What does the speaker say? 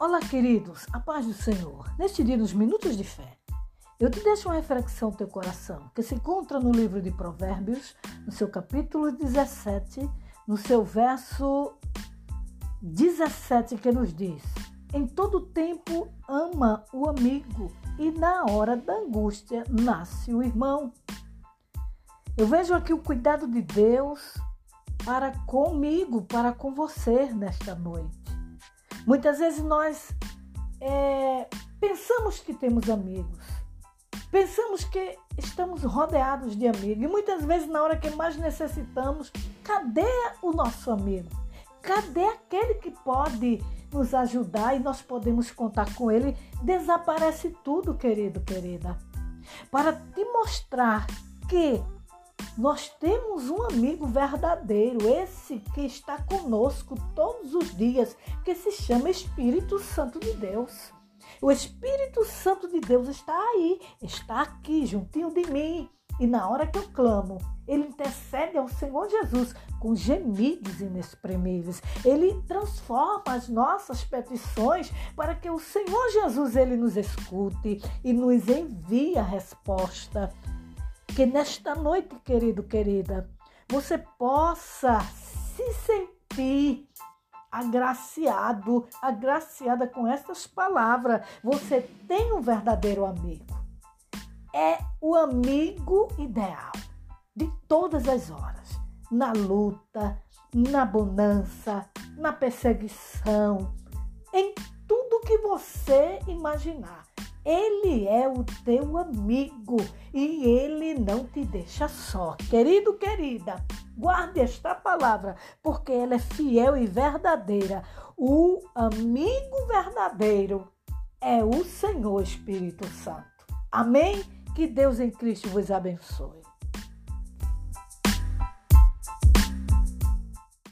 Olá, queridos, a paz do Senhor. Neste dia, nos minutos de fé, eu te deixo uma reflexão no teu coração, que se encontra no livro de Provérbios, no seu capítulo 17, no seu verso 17, que nos diz: Em todo tempo ama o amigo, e na hora da angústia nasce o irmão. Eu vejo aqui o cuidado de Deus para comigo, para com você nesta noite. Muitas vezes nós é, pensamos que temos amigos, pensamos que estamos rodeados de amigos, e muitas vezes, na hora que mais necessitamos, cadê o nosso amigo? Cadê aquele que pode nos ajudar e nós podemos contar com ele? Desaparece tudo, querido, querida. Para te mostrar que nós temos um amigo verdadeiro, esse que está conosco todos os dias, que se chama Espírito Santo de Deus. O Espírito Santo de Deus está aí, está aqui, juntinho de mim. E na hora que eu clamo, ele intercede ao Senhor Jesus com gemidos inexprimíveis. Ele transforma as nossas petições para que o Senhor Jesus ele nos escute e nos envie a resposta que nesta noite, querido, querida, você possa se sentir agraciado, agraciada com estas palavras. Você tem um verdadeiro amigo. É o amigo ideal de todas as horas, na luta, na bonança, na perseguição, em tudo que você imaginar. Ele é o teu amigo e ele não te deixa só. Querido, querida, guarde esta palavra, porque ela é fiel e verdadeira. O amigo verdadeiro é o Senhor Espírito Santo. Amém? Que Deus em Cristo vos abençoe.